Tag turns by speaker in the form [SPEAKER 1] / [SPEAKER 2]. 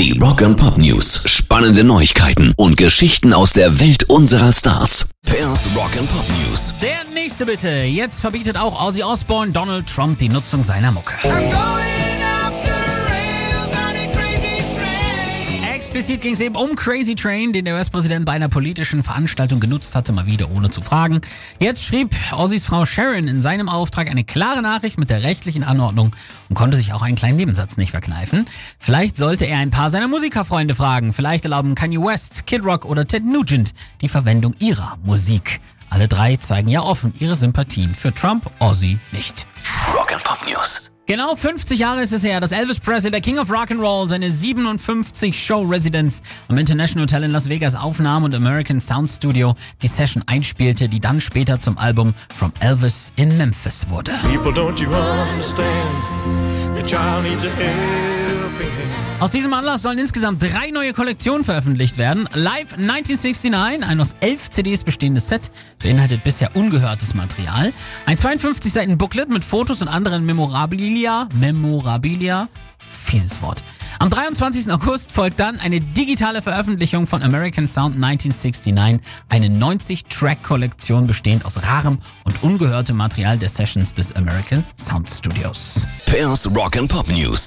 [SPEAKER 1] Die Rock and Pop News. Spannende Neuigkeiten und Geschichten aus der Welt unserer Stars. Pairs Rock and Pop News.
[SPEAKER 2] Der nächste bitte. Jetzt verbietet auch Ozzy Osbourne Donald Trump die Nutzung seiner Mucke. Explizit ging es eben um Crazy Train, den der US-Präsident bei einer politischen Veranstaltung genutzt hatte, mal wieder ohne zu fragen. Jetzt schrieb Ozzys Frau Sharon in seinem Auftrag eine klare Nachricht mit der rechtlichen Anordnung und konnte sich auch einen kleinen Nebensatz nicht verkneifen. Vielleicht sollte er ein paar seiner Musikerfreunde fragen. Vielleicht erlauben Kanye West, Kid Rock oder Ted Nugent die Verwendung ihrer Musik. Alle drei zeigen ja offen ihre Sympathien für Trump, Ozzy nicht.
[SPEAKER 1] Rock and Pop News.
[SPEAKER 2] Genau 50 Jahre ist es her, dass Elvis Presley, der King of Rock'n'Roll, seine 57 Show Residence am International Hotel in Las Vegas aufnahm und American Sound Studio die Session einspielte, die dann später zum Album From Elvis in Memphis wurde.
[SPEAKER 3] People, don't you understand? The child needs a.
[SPEAKER 2] Aus diesem Anlass sollen insgesamt drei neue Kollektionen veröffentlicht werden. Live 1969, ein aus elf CDs bestehendes Set, beinhaltet bisher ungehörtes Material. Ein 52 Seiten Booklet mit Fotos und anderen Memorabilia. Memorabilia. Fieses Wort. Am 23. August folgt dann eine digitale Veröffentlichung von American Sound 1969, eine 90-Track-Kollektion bestehend aus rarem und ungehörtem Material der Sessions des American Sound Studios.
[SPEAKER 1] Pairs Rock and Pop News.